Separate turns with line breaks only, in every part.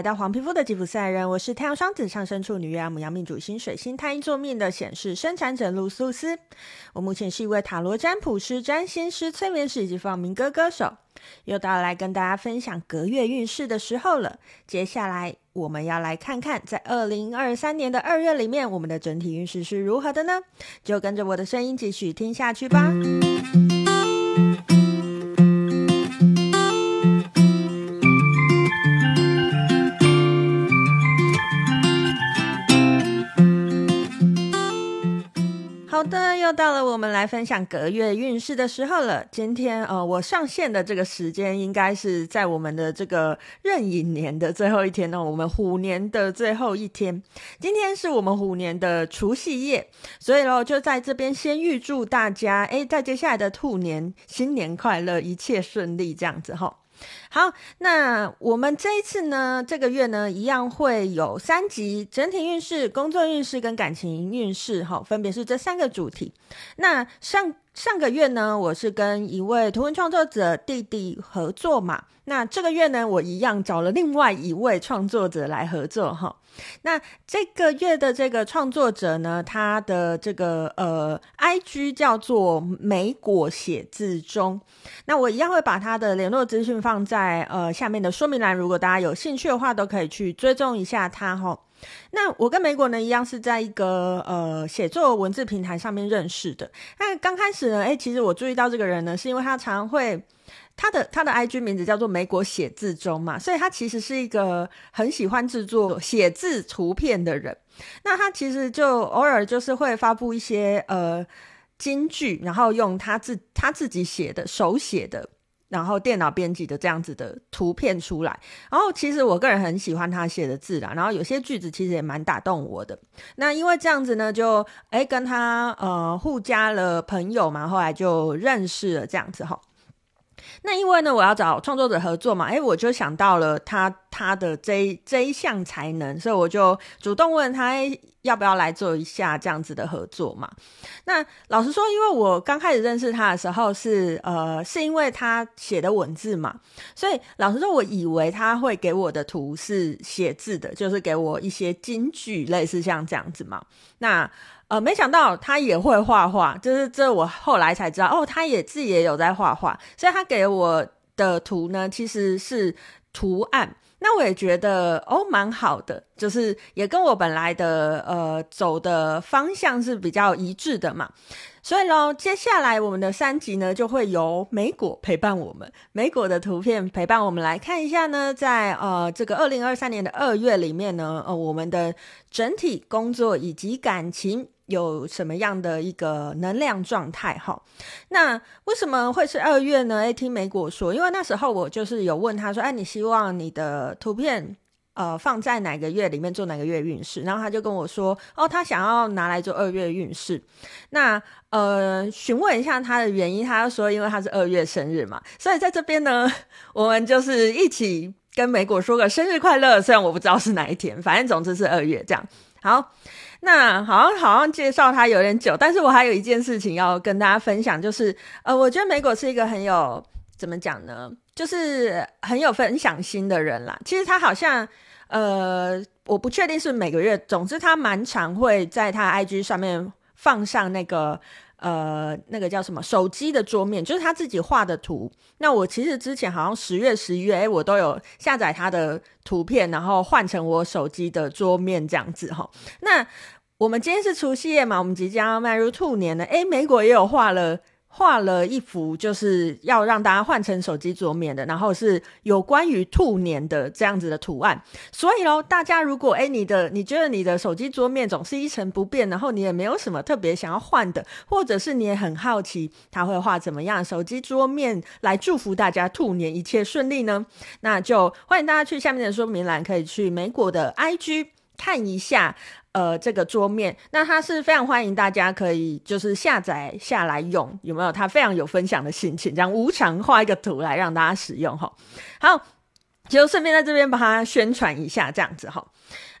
来到黄皮肤的吉普赛人，我是太阳双子上升处女月亮牡羊命主星水星太阴坐命的显示生产者露苏斯。我目前是一位塔罗占卜师、占星师、催眠师以及放民歌歌手。又到来跟大家分享隔月运势的时候了。接下来我们要来看看，在二零二三年的二月里面，我们的整体运势是如何的呢？就跟着我的声音继续听下去吧。的，又到了我们来分享隔月运势的时候了。今天呃，我上线的这个时间应该是在我们的这个壬寅年的最后一天呢，我们虎年的最后一天。今天是我们虎年的除夕夜，所以喽，就在这边先预祝大家，诶，在接下来的兔年新年快乐，一切顺利，这样子哈。好，那我们这一次呢，这个月呢，一样会有三集整体运势、工作运势跟感情运势，哈，分别是这三个主题。那上上个月呢，我是跟一位图文创作者弟弟合作嘛。那这个月呢，我一样找了另外一位创作者来合作，哈。那这个月的这个创作者呢，他的这个呃，IG 叫做美果写字中。那我一样会把他的联络资讯放在在呃下面的说明栏，如果大家有兴趣的话，都可以去追踪一下他哈。那我跟莓果呢一样是在一个呃写作文字平台上面认识的。那刚开始呢，诶，其实我注意到这个人呢，是因为他常会。他的他的 IG 名字叫做美国写字中嘛，所以他其实是一个很喜欢制作写字图片的人。那他其实就偶尔就是会发布一些呃金句，然后用他自他自己写的手写的，然后电脑编辑的这样子的图片出来。然后其实我个人很喜欢他写的字啦，然后有些句子其实也蛮打动我的。那因为这样子呢，就诶跟他呃互加了朋友嘛，后来就认识了这样子哈。那因为呢，我要找创作者合作嘛，诶，我就想到了他他的这一这一项才能，所以我就主动问他要不要来做一下这样子的合作嘛。那老实说，因为我刚开始认识他的时候是呃，是因为他写的文字嘛，所以老实说，我以为他会给我的图是写字的，就是给我一些金句，类似像这样子嘛。那呃，没想到他也会画画，就是这我后来才知道哦，他也自己也有在画画，所以他给我的图呢，其实是图案。那我也觉得哦，蛮好的，就是也跟我本来的呃走的方向是比较一致的嘛。所以呢，接下来我们的三集呢，就会由美果陪伴我们，美果的图片陪伴我们来看一下呢，在呃这个二零二三年的二月里面呢，呃我们的整体工作以及感情。有什么样的一个能量状态？哈，那为什么会是二月呢？诶，听莓果说，因为那时候我就是有问他说，哎，你希望你的图片呃放在哪个月里面做哪个月运势？然后他就跟我说，哦，他想要拿来做二月运势。那呃，询问一下他的原因，他就说，因为他是二月生日嘛，所以在这边呢，我们就是一起跟莓果说个生日快乐。虽然我不知道是哪一天，反正总之是二月这样。好。那好像好像介绍他有点久，但是我还有一件事情要跟大家分享，就是呃，我觉得美果是一个很有怎么讲呢，就是很有分享心的人啦。其实他好像呃，我不确定是每个月，总之他蛮常会在他 IG 上面放上那个呃那个叫什么手机的桌面，就是他自己画的图。那我其实之前好像十月、十一月，诶，我都有下载他的图片，然后换成我手机的桌面这样子哈。那我们今天是除夕夜嘛，我们即将要迈入兔年了。诶，美国也有画了画了一幅，就是要让大家换成手机桌面的，然后是有关于兔年的这样子的图案。所以喽，大家如果诶你的你觉得你的手机桌面总是一成不变，然后你也没有什么特别想要换的，或者是你也很好奇他会画怎么样手机桌面来祝福大家兔年一切顺利呢？那就欢迎大家去下面的说明栏，可以去美国的 IG 看一下。呃，这个桌面，那它是非常欢迎大家可以就是下载下来用，有没有？他非常有分享的心情，这样无偿画一个图来让大家使用哈。好，就顺便在这边把它宣传一下，这样子哈。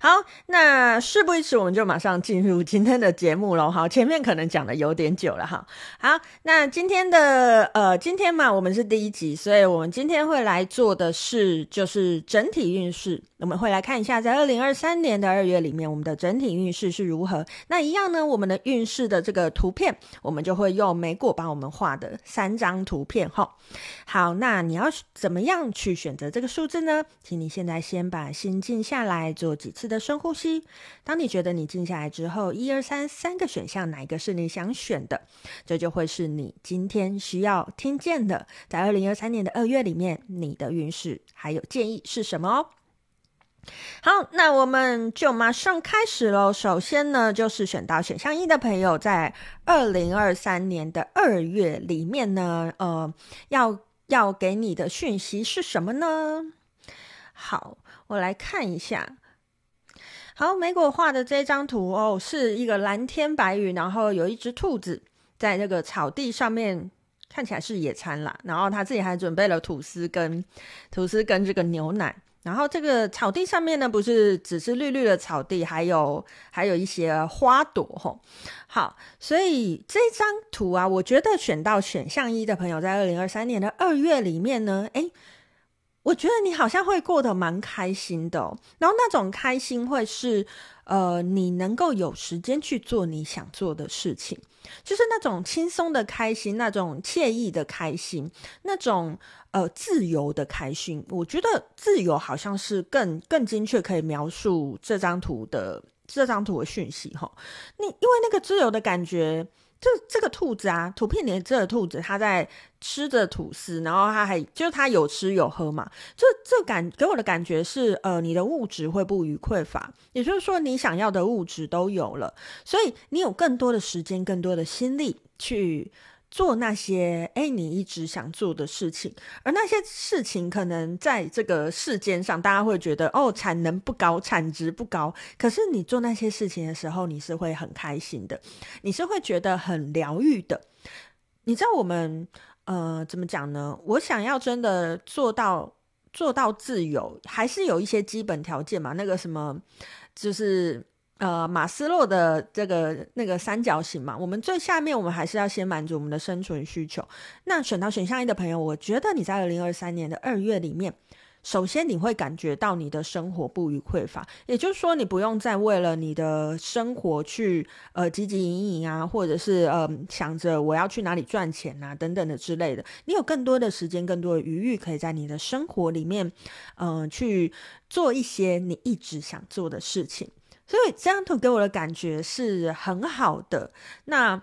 好，那事不宜迟，我们就马上进入今天的节目喽。好，前面可能讲的有点久了哈。好，那今天的呃，今天嘛，我们是第一集，所以我们今天会来做的是就是整体运势。我们会来看一下，在二零二三年的二月里面，我们的整体运势是如何。那一样呢，我们的运势的这个图片，我们就会用莓果帮我们画的三张图片哈。好，那你要怎么样去选择这个数字呢？请你现在先把心静下来，做几次的深呼吸。当你觉得你静下来之后，一二三，三个选项，哪一个是你想选的？这就会是你今天需要听见的。在二零二三年的二月里面，你的运势还有建议是什么哦？好，那我们就马上开始喽。首先呢，就是选到选项一的朋友，在二零二三年的二月里面呢，呃，要要给你的讯息是什么呢？好，我来看一下。好，莓果画的这张图哦，是一个蓝天白云，然后有一只兔子在那个草地上面，看起来是野餐啦。然后他自己还准备了吐司跟吐司跟这个牛奶。然后这个草地上面呢，不是只是绿绿的草地，还有还有一些花朵吼。好，所以这张图啊，我觉得选到选项一的朋友，在二零二三年的二月里面呢，诶，我觉得你好像会过得蛮开心的。然后那种开心会是，呃，你能够有时间去做你想做的事情，就是那种轻松的开心，那种惬意的开心，那种。呃，自由的开心，我觉得自由好像是更更精确可以描述这张图的这张图的讯息哈。你因为那个自由的感觉，这这个兔子啊，图片里这个兔子，它在吃着吐司，然后它还就是它有吃有喝嘛。这这感给我的感觉是，呃，你的物质会不予匮乏，也就是说，你想要的物质都有了，所以你有更多的时间，更多的心力去。做那些诶你一直想做的事情，而那些事情可能在这个世间上，大家会觉得哦，产能不高，产值不高。可是你做那些事情的时候，你是会很开心的，你是会觉得很疗愈的。你知道我们呃怎么讲呢？我想要真的做到做到自由，还是有一些基本条件嘛。那个什么，就是。呃，马斯洛的这个那个三角形嘛，我们最下面我们还是要先满足我们的生存需求。那选到选项一的朋友，我觉得你在二零二三年的二月里面，首先你会感觉到你的生活不虞匮乏，也就是说，你不用再为了你的生活去呃汲汲营营啊，或者是呃想着我要去哪里赚钱啊等等的之类的，你有更多的时间，更多的余裕，可以在你的生活里面，嗯、去做一些你一直想做的事情。所以这张图给我的感觉是很好的，那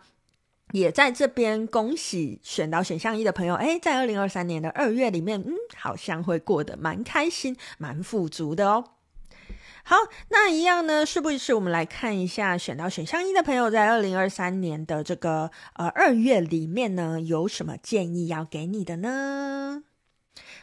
也在这边恭喜选到选项一的朋友，诶，在二零二三年的二月里面，嗯，好像会过得蛮开心、蛮富足的哦。好，那一样呢，是不是，我们来看一下选到选项一的朋友，在二零二三年的这个呃二月里面呢，有什么建议要给你的呢？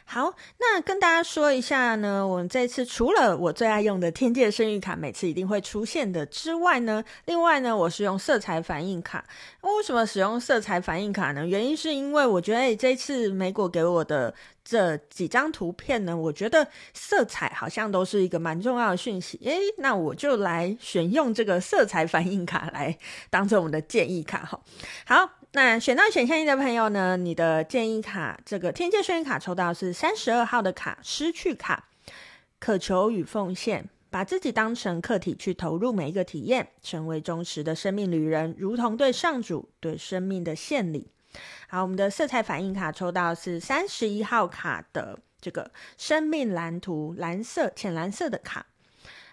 好，那跟大家说一下呢，我们这次除了我最爱用的天界生育卡，每次一定会出现的之外呢，另外呢，我是用色彩反应卡。为什么使用色彩反应卡呢？原因是因为我觉得，哎，这次莓果给我的这几张图片呢，我觉得色彩好像都是一个蛮重要的讯息。哎，那我就来选用这个色彩反应卡来当做我们的建议卡哈。好。那选到选项一的朋友呢，你的建议卡这个天界宣言卡抽到是三十二号的卡，失去卡，渴求与奉献，把自己当成客体去投入每一个体验，成为忠实的生命旅人，如同对上主对生命的献礼。好，我们的色彩反应卡抽到是三十一号卡的这个生命蓝图，蓝色浅蓝色的卡。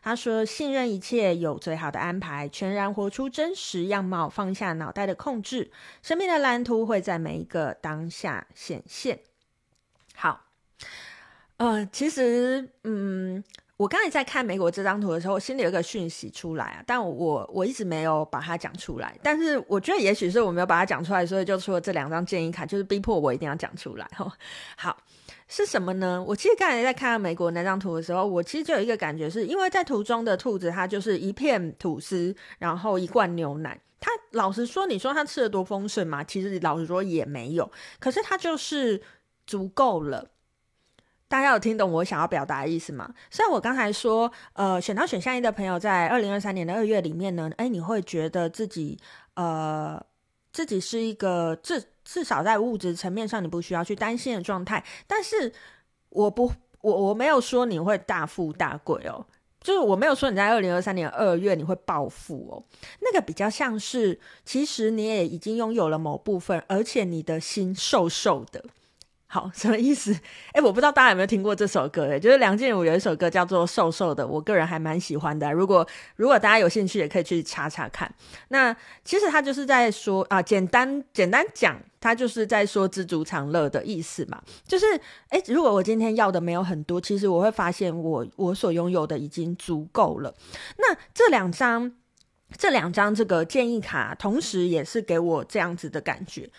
他说：“信任一切有最好的安排，全然活出真实样貌，放下脑袋的控制，生命的蓝图会在每一个当下显现。”好，呃，其实，嗯，我刚才在看美国这张图的时候，我心里有一个讯息出来啊，但我我一直没有把它讲出来。但是我觉得，也许是我没有把它讲出来，所以就出了这两张建议卡，就是逼迫我一定要讲出来。哈，好。是什么呢？我其实刚才在看到美国那张图的时候，我其实就有一个感觉是，因为在图中的兔子，它就是一片吐司，然后一罐牛奶。它老实说，你说它吃的多丰盛嘛？其实老实说也没有。可是它就是足够了。大家有听懂我想要表达的意思吗？虽然我刚才说，呃，选到选项一的朋友，在二零二三年的二月里面呢，哎，你会觉得自己，呃，自己是一个至至少在物质层面上你不需要去担心的状态。但是，我不，我我没有说你会大富大贵哦，就是我没有说你在二零二三年二月你会暴富哦，那个比较像是，其实你也已经拥有了某部分，而且你的心瘦瘦的。好，什么意思？哎，我不知道大家有没有听过这首歌？哎，就是梁静茹有一首歌叫做《瘦瘦的》，我个人还蛮喜欢的。如果如果大家有兴趣，也可以去查查看。那其实他就是在说啊，简单简单讲，他就是在说知足常乐的意思嘛。就是哎，如果我今天要的没有很多，其实我会发现我我所拥有的已经足够了。那这两张这两张这个建议卡，同时也是给我这样子的感觉。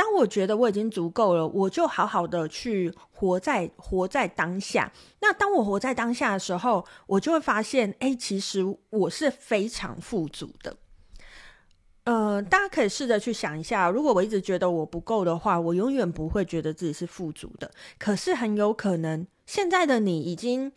当我觉得我已经足够了，我就好好的去活在活在当下。那当我活在当下的时候，我就会发现，哎，其实我是非常富足的。呃，大家可以试着去想一下，如果我一直觉得我不够的话，我永远不会觉得自己是富足的。可是很有可能，现在的你已经。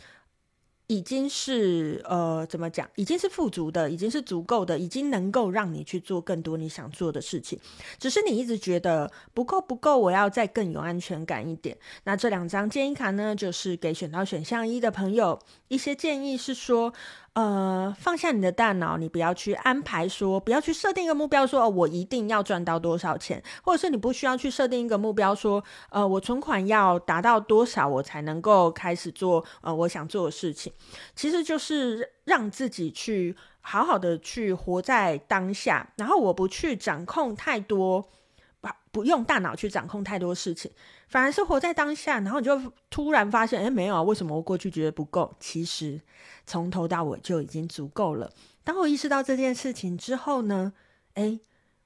已经是呃，怎么讲？已经是富足的，已经是足够的，已经能够让你去做更多你想做的事情。只是你一直觉得不够，不够，我要再更有安全感一点。那这两张建议卡呢，就是给选到选项一的朋友一些建议，是说。呃，放下你的大脑，你不要去安排说，不要去设定一个目标说，哦、我一定要赚到多少钱，或者是你不需要去设定一个目标说，呃，我存款要达到多少，我才能够开始做呃我想做的事情。其实就是让自己去好好的去活在当下，然后我不去掌控太多。不用大脑去掌控太多事情，反而是活在当下，然后你就突然发现，哎，没有啊，为什么我过去觉得不够？其实从头到尾就已经足够了。当我意识到这件事情之后呢，哎，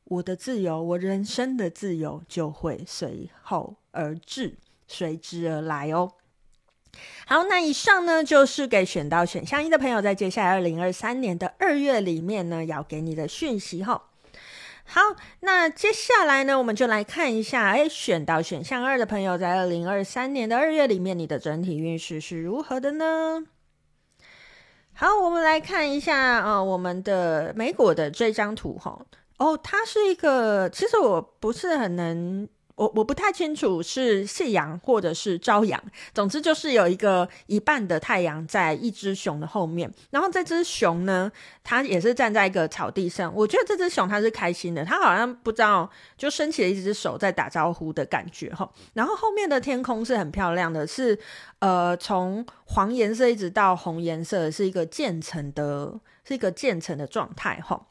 我的自由，我人生的自由就会随后而至，随之而来哦。好，那以上呢，就是给选到选项一的朋友，在接下来二零二三年的二月里面呢，要给你的讯息哈。好，那接下来呢，我们就来看一下，哎，选到选项二的朋友，在二零二三年的二月里面，你的整体运势是如何的呢？好，我们来看一下啊、我们的美股的这张图哈，哦，它是一个，其实我不是很能。我我不太清楚是夕阳或者是朝阳，总之就是有一个一半的太阳在一只熊的后面，然后这只熊呢，它也是站在一个草地上。我觉得这只熊它是开心的，它好像不知道就伸起了一只手在打招呼的感觉哈。然后后面的天空是很漂亮的，是呃从黄颜色一直到红颜色，是一个渐层的，是一个渐层的状态哈。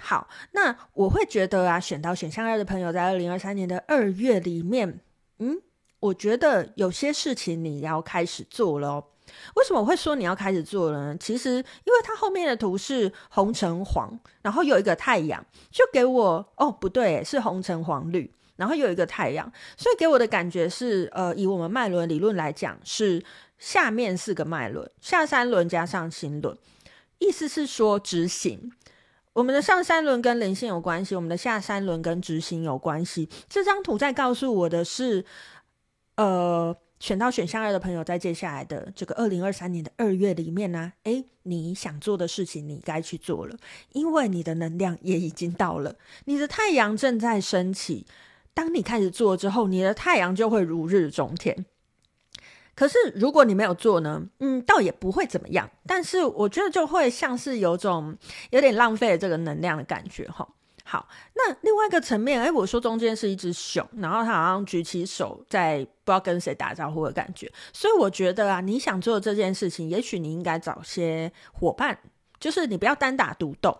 好，那我会觉得啊，选到选项二的朋友，在二零二三年的二月里面，嗯，我觉得有些事情你要开始做了哦。为什么我会说你要开始做了呢？其实，因为它后面的图是红橙黄，然后有一个太阳，就给我哦，不对，是红橙黄绿，然后有一个太阳，所以给我的感觉是，呃，以我们脉轮理论来讲，是下面四个脉轮，下三轮加上心轮，意思是说执行。我们的上三轮跟连线有关系，我们的下三轮跟执行有关系。这张图在告诉我的是，呃，选到选项二的朋友，在接下来的这个二零二三年的二月里面呢，诶，你想做的事情，你该去做了，因为你的能量也已经到了，你的太阳正在升起。当你开始做之后，你的太阳就会如日中天。可是，如果你没有做呢？嗯，倒也不会怎么样。但是，我觉得就会像是有种有点浪费这个能量的感觉哈。好，那另外一个层面，哎，我说中间是一只熊，然后它好像举起手在不知道跟谁打招呼的感觉。所以，我觉得啊，你想做这件事情，也许你应该找些伙伴，就是你不要单打独斗，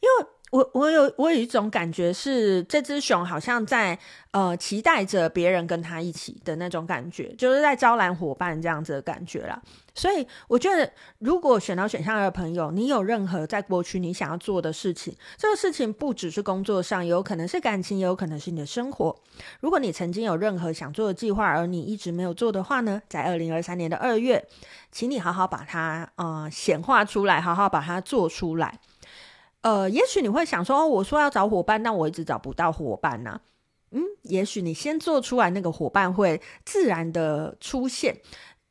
因为。我我有我有一种感觉是，这只熊好像在呃期待着别人跟他一起的那种感觉，就是在招揽伙伴这样子的感觉啦。所以我觉得，如果选到选项二的朋友，你有任何在过去你想要做的事情，这个事情不只是工作上，有可能是感情，也有可能是你的生活。如果你曾经有任何想做的计划，而你一直没有做的话呢，在二零二三年的二月，请你好好把它呃显化出来，好好把它做出来。呃，也许你会想说，我说要找伙伴，但我一直找不到伙伴呢、嗯，也许你先做出来，那个伙伴会自然的出现。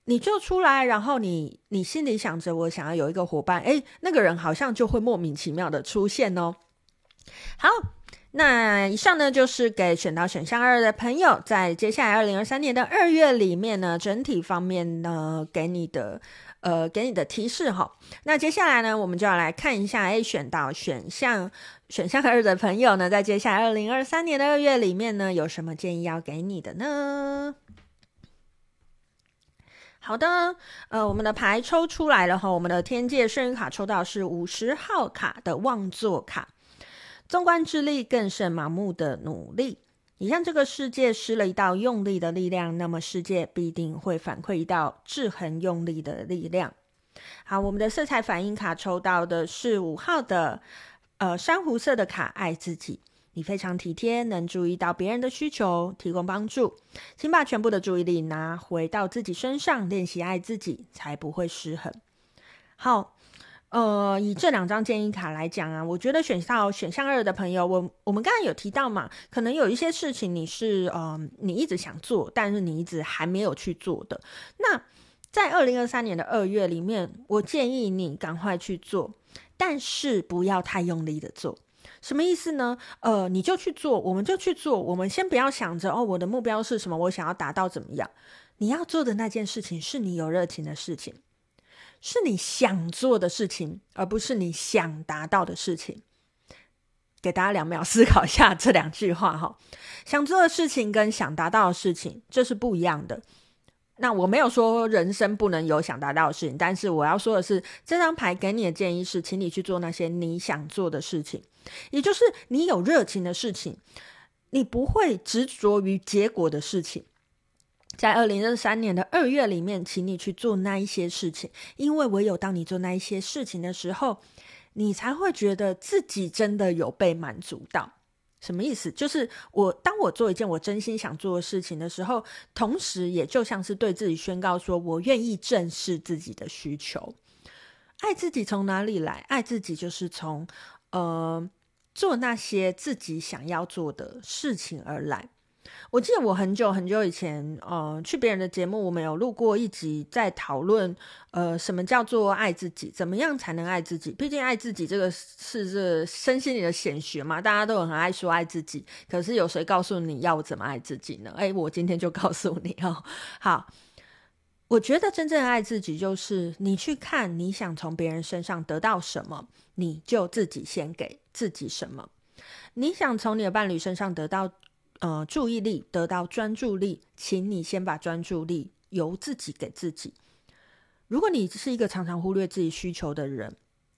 你就出来，然后你你心里想着，我想要有一个伙伴，诶，那个人好像就会莫名其妙的出现哦。好，那以上呢就是给选到选项二的朋友，在接下来二零二三年的二月里面呢，整体方面呢给你的呃给你的提示哈。那接下来呢，我们就要来看一下，A，选到选项选项二的朋友呢，在接下来二零二三年的二月里面呢，有什么建议要给你的呢？好的，呃，我们的牌抽出来了哈，我们的天界圣人卡抽到是五十号卡的望座卡，纵观之力更胜盲目的努力。你向这个世界施了一道用力的力量，那么世界必定会反馈一道制衡用力的力量。好，我们的色彩反应卡抽到的是五号的，呃，珊瑚色的卡，爱自己。你非常体贴，能注意到别人的需求，提供帮助。请把全部的注意力拿回到自己身上，练习爱自己，才不会失衡。好，呃，以这两张建议卡来讲啊，我觉得选到选项二的朋友，我我们刚才有提到嘛，可能有一些事情你是呃，你一直想做，但是你一直还没有去做的。那在二零二三年的二月里面，我建议你赶快去做，但是不要太用力的做。什么意思呢？呃，你就去做，我们就去做。我们先不要想着哦，我的目标是什么，我想要达到怎么样。你要做的那件事情是你有热情的事情，是你想做的事情，而不是你想达到的事情。给大家两秒思考一下这两句话哈。想做的事情跟想达到的事情，这是不一样的。那我没有说人生不能有想达到的事情，但是我要说的是，这张牌给你的建议是，请你去做那些你想做的事情，也就是你有热情的事情，你不会执着于结果的事情。在二零二三年的二月里面，请你去做那一些事情，因为唯有当你做那一些事情的时候，你才会觉得自己真的有被满足到。什么意思？就是我当我做一件我真心想做的事情的时候，同时也就像是对自己宣告说，我愿意正视自己的需求。爱自己从哪里来？爱自己就是从呃做那些自己想要做的事情而来。我记得我很久很久以前，呃，去别人的节目，我们有录过一集，在讨论，呃，什么叫做爱自己，怎么样才能爱自己？毕竟爱自己这个是这身心里的显学嘛，大家都很爱说爱自己，可是有谁告诉你要怎么爱自己呢？诶，我今天就告诉你哦。好，我觉得真正爱自己，就是你去看你想从别人身上得到什么，你就自己先给自己什么。你想从你的伴侣身上得到。呃，注意力得到专注力，请你先把专注力由自己给自己。如果你是一个常常忽略自己需求的人，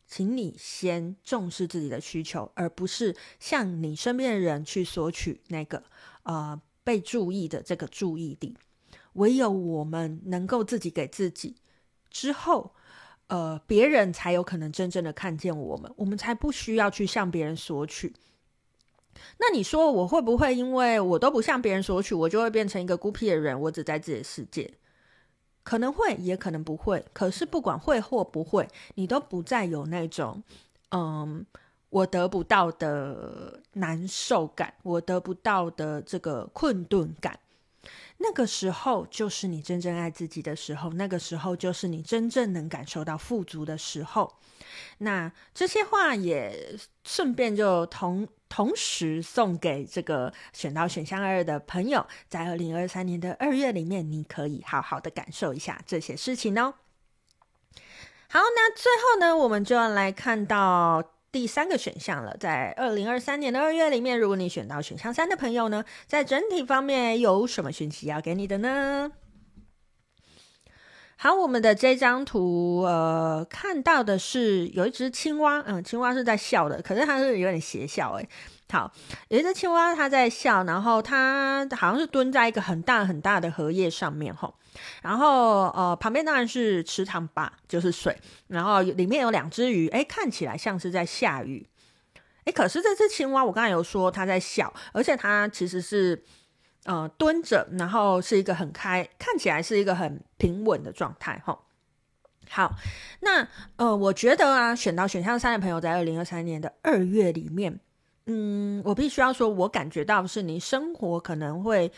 请你先重视自己的需求，而不是向你身边的人去索取那个呃被注意的这个注意力。唯有我们能够自己给自己之后，呃，别人才有可能真正的看见我们，我们才不需要去向别人索取。那你说我会不会因为我都不向别人索取，我就会变成一个孤僻的人？我只在自己的世界，可能会，也可能不会。可是不管会或不会，你都不再有那种，嗯，我得不到的难受感，我得不到的这个困顿感。那个时候就是你真正爱自己的时候，那个时候就是你真正能感受到富足的时候。那这些话也顺便就同同时送给这个选到选项二的朋友，在二零二三年的二月里面，你可以好好的感受一下这些事情哦。好，那最后呢，我们就要来看到。第三个选项了，在二零二三年的二月里面，如果你选到选项三的朋友呢，在整体方面有什么讯息要给你的呢？好，我们的这张图，呃，看到的是有一只青蛙，嗯，青蛙是在笑的，可是它是有点邪笑，诶。好，有一只青蛙，它在笑，然后它好像是蹲在一个很大很大的荷叶上面，吼，然后呃，旁边当然是池塘吧，就是水，然后里面有两只鱼，哎，看起来像是在下雨，哎，可是这只青蛙，我刚才有说它在笑，而且它其实是呃蹲着，然后是一个很开，看起来是一个很平稳的状态，吼。好，那呃，我觉得啊，选到选项三的朋友，在二零二三年的二月里面。嗯，我必须要说，我感觉到是你生活可能会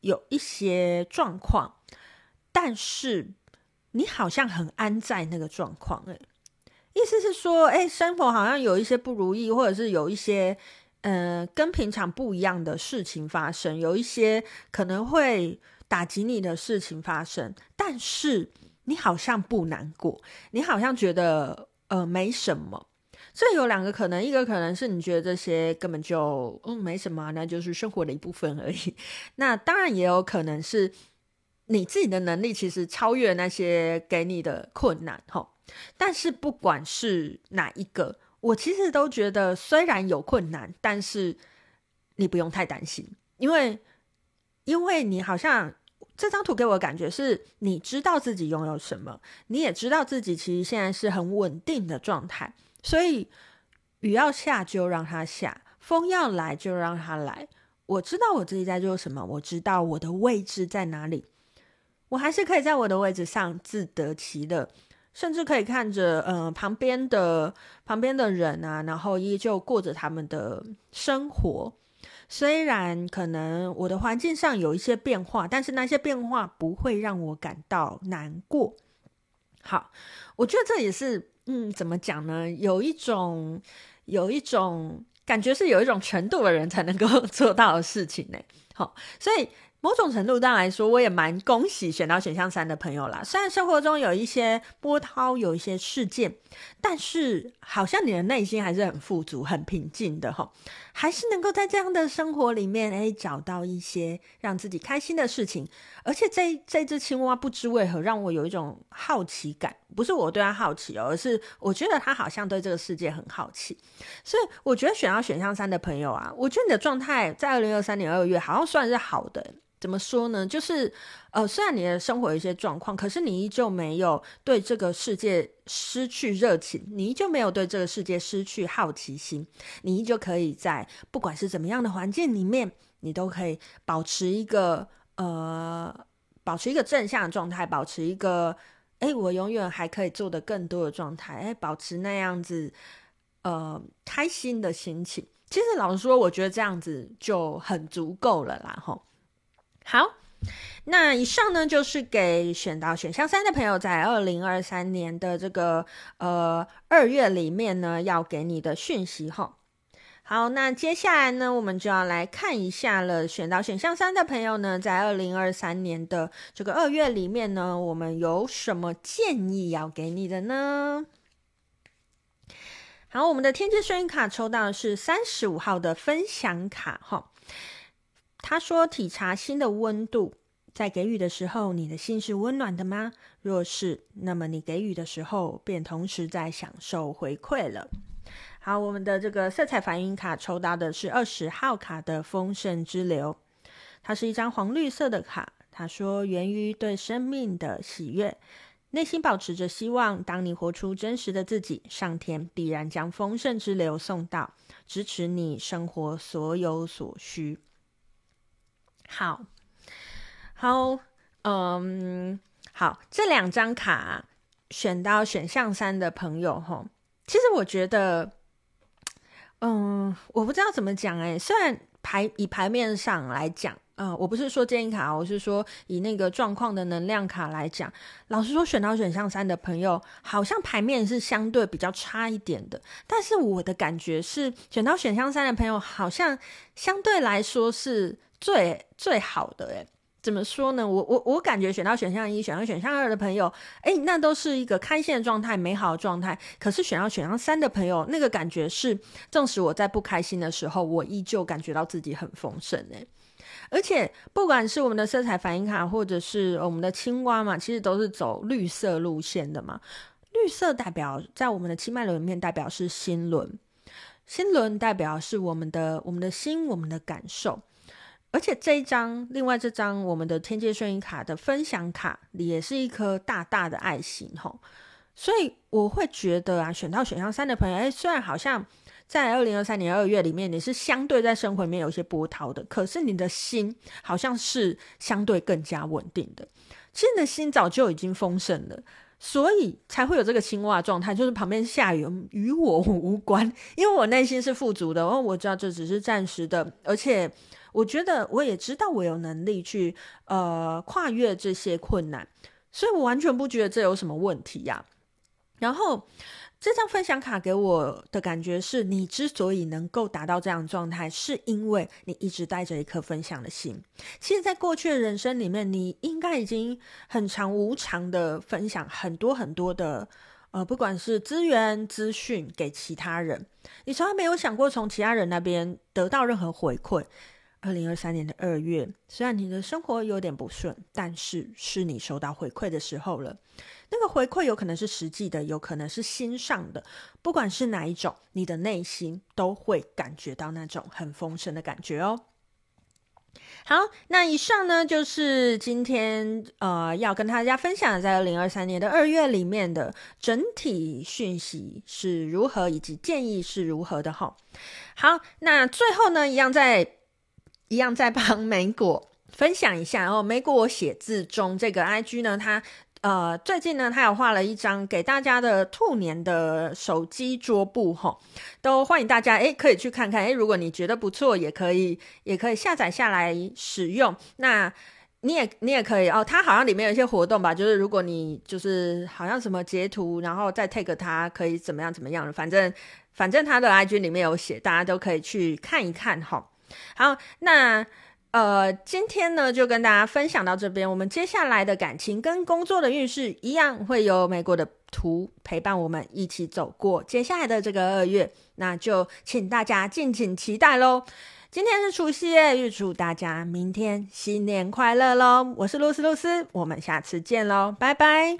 有一些状况，但是你好像很安在那个状况，诶，意思是说，诶，生活好像有一些不如意，或者是有一些，呃，跟平常不一样的事情发生，有一些可能会打击你的事情发生，但是你好像不难过，你好像觉得，呃，没什么。这有两个可能，一个可能是你觉得这些根本就嗯没什么，那就是生活的一部分而已。那当然也有可能是你自己的能力其实超越那些给你的困难哈。但是不管是哪一个，我其实都觉得虽然有困难，但是你不用太担心，因为因为你好像这张图给我的感觉是你知道自己拥有什么，你也知道自己其实现在是很稳定的状态。所以雨要下就让它下，风要来就让它来。我知道我自己在做什么，我知道我的位置在哪里，我还是可以在我的位置上自得其乐，甚至可以看着呃旁边的旁边的人啊，然后依旧过着他们的生活。虽然可能我的环境上有一些变化，但是那些变化不会让我感到难过。好，我觉得这也是。嗯，怎么讲呢？有一种，有一种感觉是有一种程度的人才能够 做到的事情呢。好，所以。某种程度上来说，我也蛮恭喜选到选项三的朋友啦。虽然生活中有一些波涛，有一些事件，但是好像你的内心还是很富足、很平静的哈，还是能够在这样的生活里面，哎，找到一些让自己开心的事情。而且这这只青蛙不知为何让我有一种好奇感，不是我对它好奇哦，而是我觉得它好像对这个世界很好奇。所以我觉得选到选项三的朋友啊，我觉得你的状态在二零二三年二月好像算是好的。怎么说呢？就是，呃，虽然你的生活有一些状况，可是你依旧没有对这个世界失去热情，你依旧没有对这个世界失去好奇心，你依旧可以在不管是怎么样的环境里面，你都可以保持一个呃，保持一个正向的状态，保持一个，哎，我永远还可以做得更多的状态，哎，保持那样子，呃，开心的心情。其实老实说，我觉得这样子就很足够了啦，吼。好，那以上呢，就是给选到选项三的朋友，在二零二三年的这个呃二月里面呢，要给你的讯息哈。好，那接下来呢，我们就要来看一下了。选到选项三的朋友呢，在二零二三年的这个二月里面呢，我们有什么建议要给你的呢？好，我们的天机声音卡抽到的是三十五号的分享卡哈。他说：“体察心的温度，在给予的时候，你的心是温暖的吗？若是，那么你给予的时候，便同时在享受回馈了。”好，我们的这个色彩反应卡抽到的是二十号卡的丰盛之流，它是一张黄绿色的卡。他说：“源于对生命的喜悦，内心保持着希望。当你活出真实的自己，上天必然将丰盛之流送到，支持你生活所有所需。”好，好，嗯，好，这两张卡选到选项三的朋友，哈，其实我觉得，嗯，我不知道怎么讲，哎，虽然牌以牌面上来讲，嗯，我不是说建议卡，我是说以那个状况的能量卡来讲，老实说，选到选项三的朋友，好像牌面是相对比较差一点的，但是我的感觉是，选到选项三的朋友，好像相对来说是。最最好的诶，怎么说呢？我我我感觉选到选项一、选到选项二的朋友，诶，那都是一个开心的状态、美好的状态。可是选到选项三的朋友，那个感觉是，纵使我在不开心的时候，我依旧感觉到自己很丰盛诶。而且不管是我们的色彩反应卡，或者是我们的青蛙嘛，其实都是走绿色路线的嘛。绿色代表在我们的七脉轮里面，代表是心轮，心轮代表是我们的我们的心，我们的感受。而且这一张，另外这张我们的天界顺应卡的分享卡也是一颗大大的爱心吼，所以我会觉得啊，选到选项三的朋友，哎，虽然好像在二零二三年二月里面你是相对在生活里面有一些波涛的，可是你的心好像是相对更加稳定的。其实你的心早就已经丰盛了，所以才会有这个青蛙状态，就是旁边下雨与我无关，因为我内心是富足的，哦，我知道这只是暂时的，而且。我觉得我也知道我有能力去呃跨越这些困难，所以我完全不觉得这有什么问题呀。然后。这张分享卡给我的感觉是，你之所以能够达到这样状态，是因为你一直带着一颗分享的心。其实，在过去的人生里面，你应该已经很长无偿的分享很多很多的，呃，不管是资源、资讯给其他人，你从来没有想过从其他人那边得到任何回馈。二零二三年的二月，虽然你的生活有点不顺，但是是你收到回馈的时候了。那个回馈有可能是实际的，有可能是心上的，不管是哪一种，你的内心都会感觉到那种很丰盛的感觉哦。好，那以上呢就是今天呃要跟大家分享的，在二零二三年的二月里面的整体讯息是如何，以及建议是如何的哈。好，那最后呢，一样在。一样在帮莓果分享一下哦。莓果我写字中这个 IG 呢，它呃最近呢，它有画了一张给大家的兔年的手机桌布哈，都欢迎大家诶可以去看看诶，如果你觉得不错，也可以也可以下载下来使用。那你也你也可以哦，它好像里面有一些活动吧，就是如果你就是好像什么截图，然后再 take 它，可以怎么样怎么样，反正反正它的 IG 里面有写，大家都可以去看一看哈。好，那呃，今天呢就跟大家分享到这边。我们接下来的感情跟工作的运势一样，会有美国的图陪伴我们一起走过接下来的这个二月。那就请大家敬请期待喽。今天是除夕夜，预祝大家明天新年快乐喽！我是露丝露丝，我们下次见喽，拜拜。